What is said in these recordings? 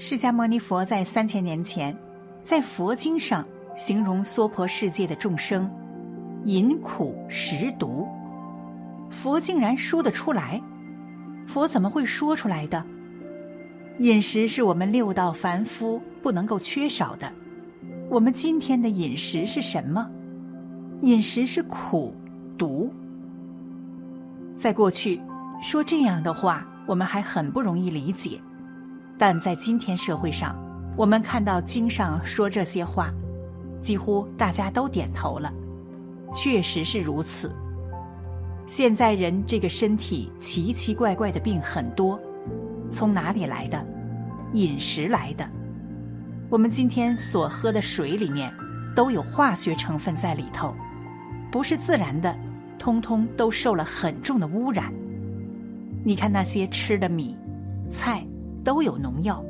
释迦牟尼佛在三千年前，在佛经上形容娑婆世界的众生饮苦食毒，佛竟然说得出来？佛怎么会说出来的？饮食是我们六道凡夫不能够缺少的。我们今天的饮食是什么？饮食是苦毒。在过去说这样的话，我们还很不容易理解。但在今天社会上，我们看到经上说这些话，几乎大家都点头了。确实是如此。现在人这个身体奇奇怪怪的病很多，从哪里来的？饮食来的。我们今天所喝的水里面都有化学成分在里头，不是自然的，通通都受了很重的污染。你看那些吃的米、菜。都有农药，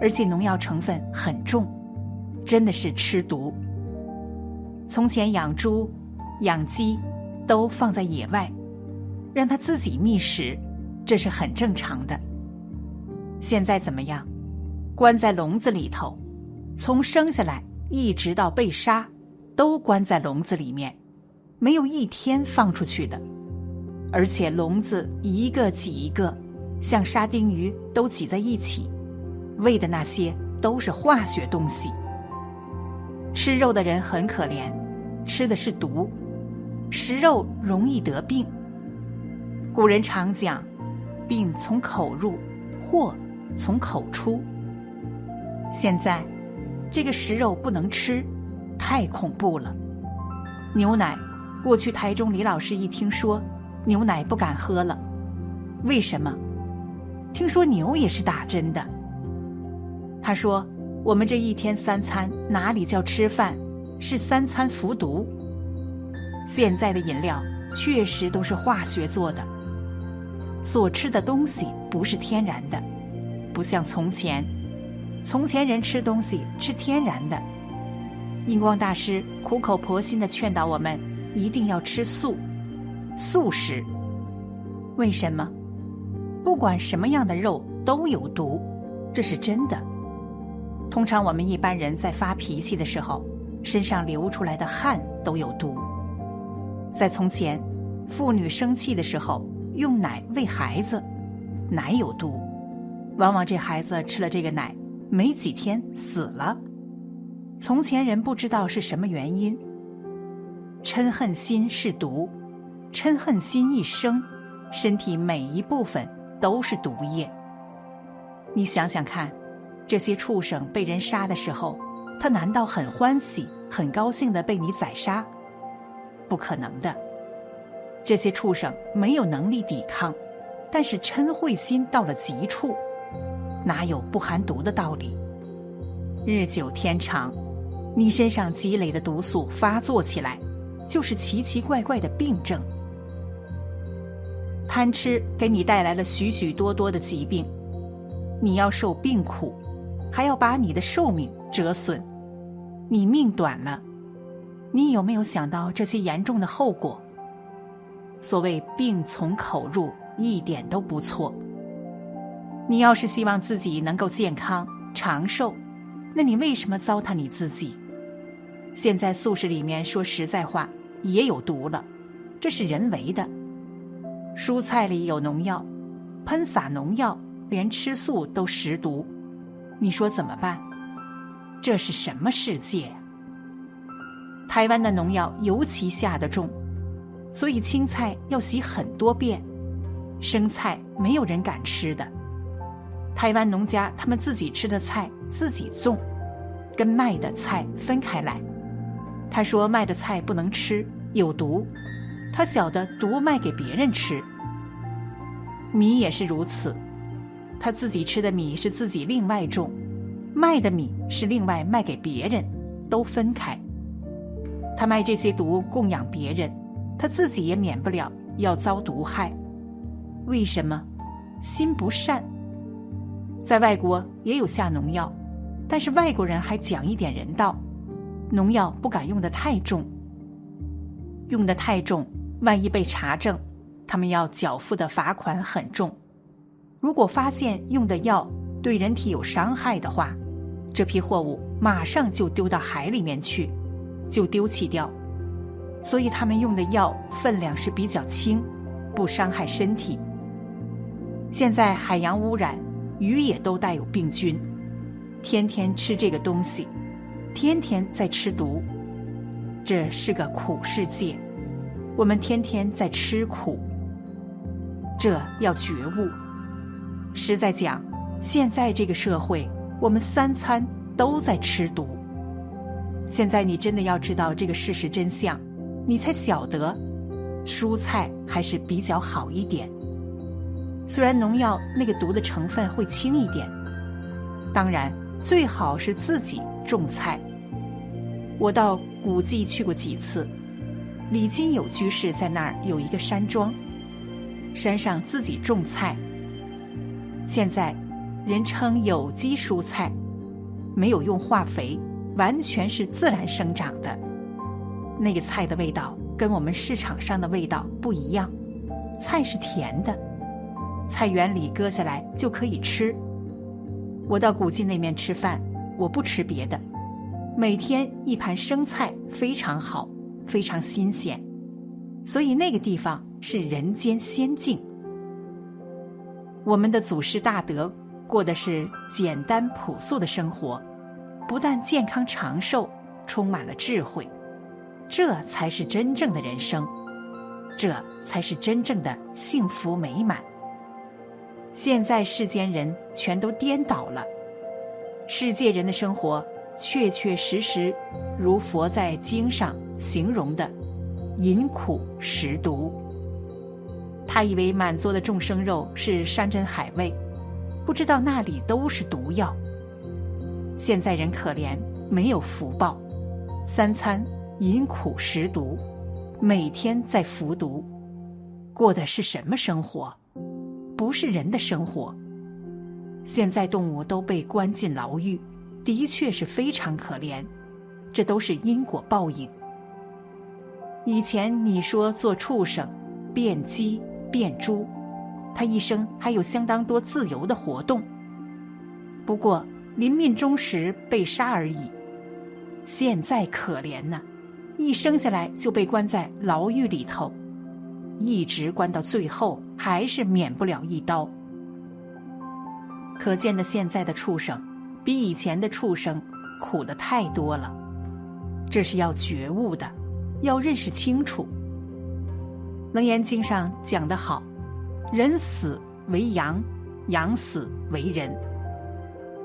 而且农药成分很重，真的是吃毒。从前养猪、养鸡，都放在野外，让它自己觅食，这是很正常的。现在怎么样？关在笼子里头，从生下来一直到被杀，都关在笼子里面，没有一天放出去的，而且笼子一个挤一个。像沙丁鱼都挤在一起，喂的那些都是化学东西。吃肉的人很可怜，吃的是毒，食肉容易得病。古人常讲，病从口入，祸从口出。现在，这个食肉不能吃，太恐怖了。牛奶，过去台中李老师一听说，牛奶不敢喝了，为什么？听说牛也是打针的。他说：“我们这一天三餐哪里叫吃饭，是三餐服毒。现在的饮料确实都是化学做的，所吃的东西不是天然的，不像从前，从前人吃东西吃天然的。印光大师苦口婆心的劝导我们，一定要吃素，素食。为什么？”不管什么样的肉都有毒，这是真的。通常我们一般人在发脾气的时候，身上流出来的汗都有毒。在从前，妇女生气的时候用奶喂孩子，奶有毒，往往这孩子吃了这个奶，没几天死了。从前人不知道是什么原因，嗔恨心是毒，嗔恨心一生，身体每一部分。都是毒液。你想想看，这些畜生被人杀的时候，他难道很欢喜、很高兴的被你宰杀？不可能的。这些畜生没有能力抵抗，但是嗔恚心到了极处，哪有不含毒的道理？日久天长，你身上积累的毒素发作起来，就是奇奇怪怪的病症。贪吃给你带来了许许多多的疾病，你要受病苦，还要把你的寿命折损，你命短了，你有没有想到这些严重的后果？所谓病从口入，一点都不错。你要是希望自己能够健康长寿，那你为什么糟蹋你自己？现在素食里面说实在话也有毒了，这是人为的。蔬菜里有农药，喷洒农药，连吃素都食毒，你说怎么办？这是什么世界？台湾的农药尤其下得重，所以青菜要洗很多遍，生菜没有人敢吃的。台湾农家他们自己吃的菜自己种，跟卖的菜分开来。他说卖的菜不能吃，有毒。他晓得毒卖给别人吃。米也是如此，他自己吃的米是自己另外种，卖的米是另外卖给别人，都分开。他卖这些毒供养别人，他自己也免不了要遭毒害。为什么？心不善。在外国也有下农药，但是外国人还讲一点人道，农药不敢用的太重。用的太重，万一被查证，他们要缴付的罚款很重。如果发现用的药对人体有伤害的话，这批货物马上就丢到海里面去，就丢弃掉。所以他们用的药分量是比较轻，不伤害身体。现在海洋污染，鱼也都带有病菌，天天吃这个东西，天天在吃毒。这是个苦世界，我们天天在吃苦，这要觉悟。实在讲，现在这个社会，我们三餐都在吃毒。现在你真的要知道这个事实真相，你才晓得，蔬菜还是比较好一点。虽然农药那个毒的成分会轻一点，当然最好是自己种菜。我到古迹去过几次，李金友居士在那儿有一个山庄，山上自己种菜。现在人称有机蔬菜，没有用化肥，完全是自然生长的。那个菜的味道跟我们市场上的味道不一样，菜是甜的，菜园里割下来就可以吃。我到古迹那面吃饭，我不吃别的。每天一盘生菜非常好，非常新鲜，所以那个地方是人间仙境。我们的祖师大德过的是简单朴素的生活，不但健康长寿，充满了智慧，这才是真正的人生，这才是真正的幸福美满。现在世间人全都颠倒了，世界人的生活。确确实实，如佛在经上形容的，饮苦食毒。他以为满桌的众生肉是山珍海味，不知道那里都是毒药。现在人可怜，没有福报，三餐饮苦食毒，每天在服毒，过的是什么生活？不是人的生活。现在动物都被关进牢狱。的确是非常可怜，这都是因果报应。以前你说做畜生，变鸡变猪，他一生还有相当多自由的活动。不过临命终时被杀而已。现在可怜呐，一生下来就被关在牢狱里头，一直关到最后，还是免不了一刀。可见的现在的畜生。比以前的畜生苦的太多了，这是要觉悟的，要认识清楚。《楞严经》上讲得好：“人死为羊，羊死为人。”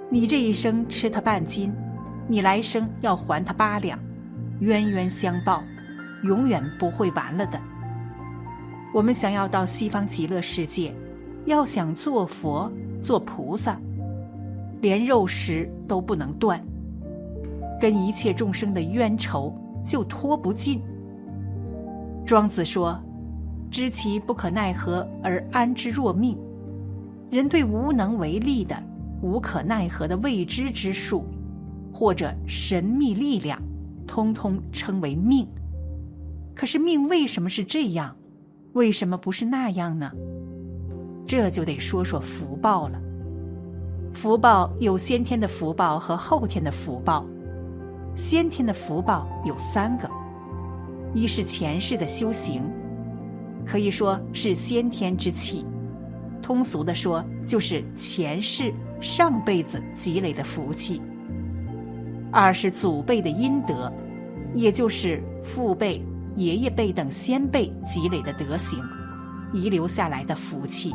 你这一生吃他半斤，你来生要还他八两，冤冤相报，永远不会完了的。我们想要到西方极乐世界，要想做佛、做菩萨。连肉食都不能断，跟一切众生的冤仇就脱不尽。庄子说：“知其不可奈何而安之若命。”人对无能为力的、无可奈何的未知之数，或者神秘力量，通通称为命。可是命为什么是这样？为什么不是那样呢？这就得说说福报了。福报有先天的福报和后天的福报。先天的福报有三个：一是前世的修行，可以说是先天之气；通俗的说，就是前世上辈子积累的福气；二是祖辈的阴德，也就是父辈、爷爷辈等先辈积累的德行，遗留下来的福气。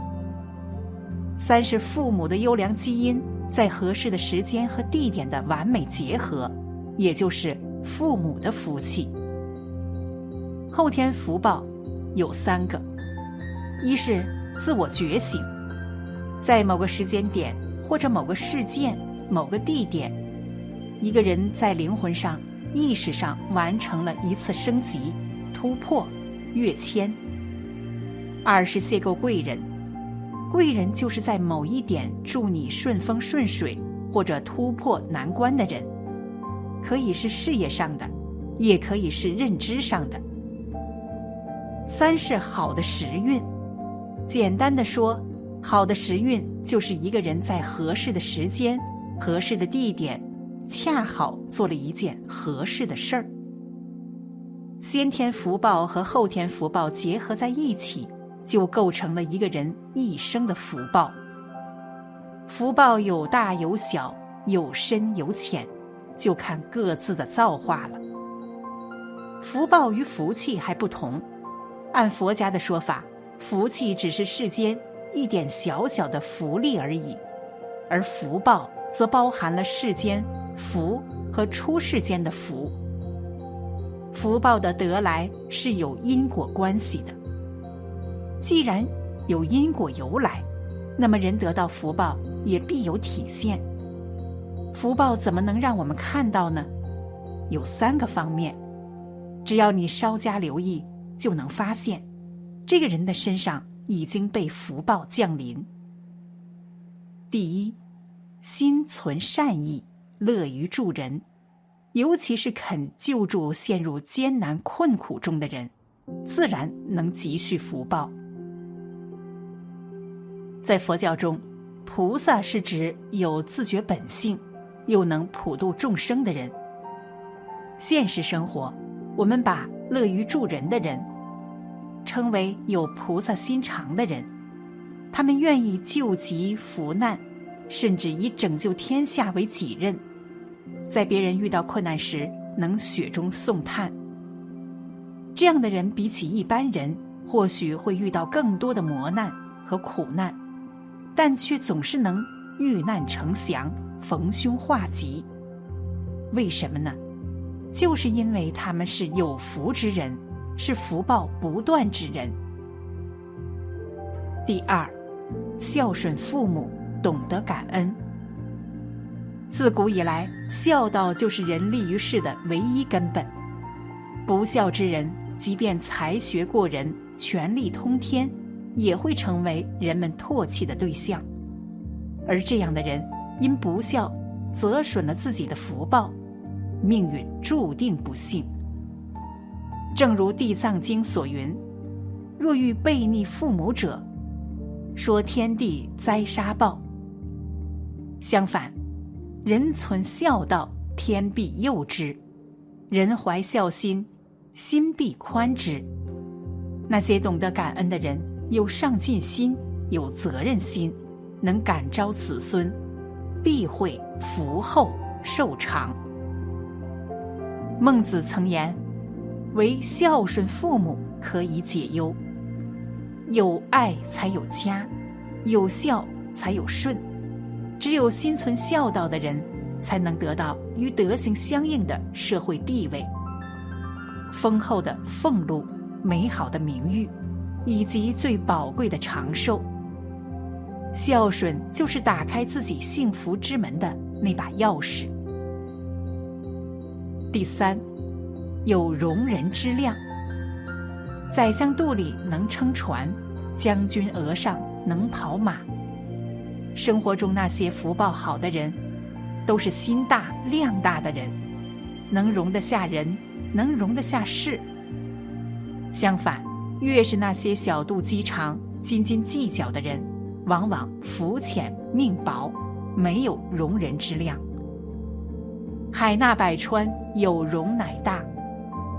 三是父母的优良基因在合适的时间和地点的完美结合，也就是父母的福气。后天福报，有三个：一是自我觉醒，在某个时间点或者某个事件、某个地点，一个人在灵魂上、意识上完成了一次升级、突破、跃迁；二是邂逅贵人，贵人就是在某一点助你顺风顺水或者突破难关的人，可以是事业上的，也可以是认知上的。三是好的时运，简单的说，好的时运就是一个人在合适的时间、合适的地点，恰好做了一件合适的事儿。先天福报和后天福报结合在一起，就构成了一个人一生的福报。福报有大有小，有深有浅，就看各自的造化了。福报与福气还不同。按佛家的说法，福气只是世间一点小小的福利而已，而福报则包含了世间福和出世间的福。福报的得来是有因果关系的。既然有因果由来，那么人得到福报也必有体现。福报怎么能让我们看到呢？有三个方面，只要你稍加留意。就能发现，这个人的身上已经被福报降临。第一，心存善意，乐于助人，尤其是肯救助陷入艰难困苦中的人，自然能积蓄福报。在佛教中，菩萨是指有自觉本性，又能普度众生的人。现实生活，我们把。乐于助人的人，称为有菩萨心肠的人。他们愿意救急扶难，甚至以拯救天下为己任。在别人遇到困难时，能雪中送炭。这样的人比起一般人，或许会遇到更多的磨难和苦难，但却总是能遇难成祥，逢凶化吉。为什么呢？就是因为他们是有福之人，是福报不断之人。第二，孝顺父母，懂得感恩。自古以来，孝道就是人立于世的唯一根本。不孝之人，即便才学过人、权力通天，也会成为人们唾弃的对象。而这样的人，因不孝，则损了自己的福报。命运注定不幸。正如《地藏经》所云：“若遇背逆父母者，说天地灾杀报。”相反，人存孝道，天必佑之；人怀孝心，心必宽之。那些懂得感恩的人，有上进心，有责任心，能感召子孙，必会福厚寿长。孟子曾言：“唯孝顺父母可以解忧。有爱才有家，有孝才有顺。只有心存孝道的人，才能得到与德行相应的社会地位、丰厚的俸禄、美好的名誉，以及最宝贵的长寿。孝顺就是打开自己幸福之门的那把钥匙。”第三，有容人之量。宰相肚里能撑船，将军额上能跑马。生活中那些福报好的人，都是心大量大的人，能容得下人，能容得下事。相反，越是那些小肚鸡肠、斤斤计较的人，往往肤浅命薄，没有容人之量。海纳百川，有容乃大。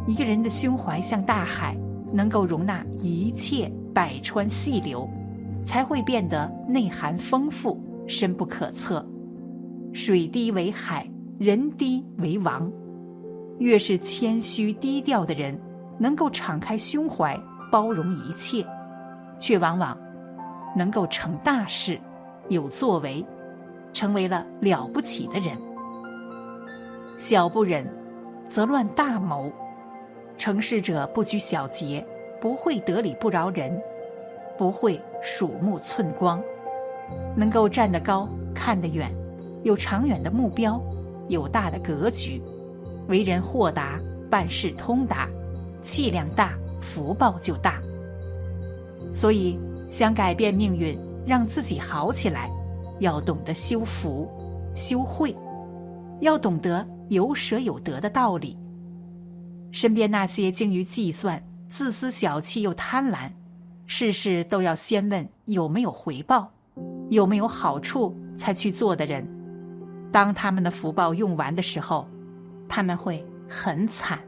一个人的胸怀像大海，能够容纳一切百川细流，才会变得内涵丰富、深不可测。水低为海，人低为王。越是谦虚低调的人，能够敞开胸怀，包容一切，却往往能够成大事，有作为，成为了了不起的人。小不忍，则乱大谋。成事者不拘小节，不会得理不饶人，不会鼠目寸光，能够站得高、看得远，有长远的目标，有大的格局，为人豁达，办事通达，气量大，福报就大。所以，想改变命运，让自己好起来，要懂得修福、修慧，要懂得有舍有得的道理。身边那些精于计算、自私小气又贪婪，事事都要先问有没有回报、有没有好处才去做的人，当他们的福报用完的时候，他们会很惨。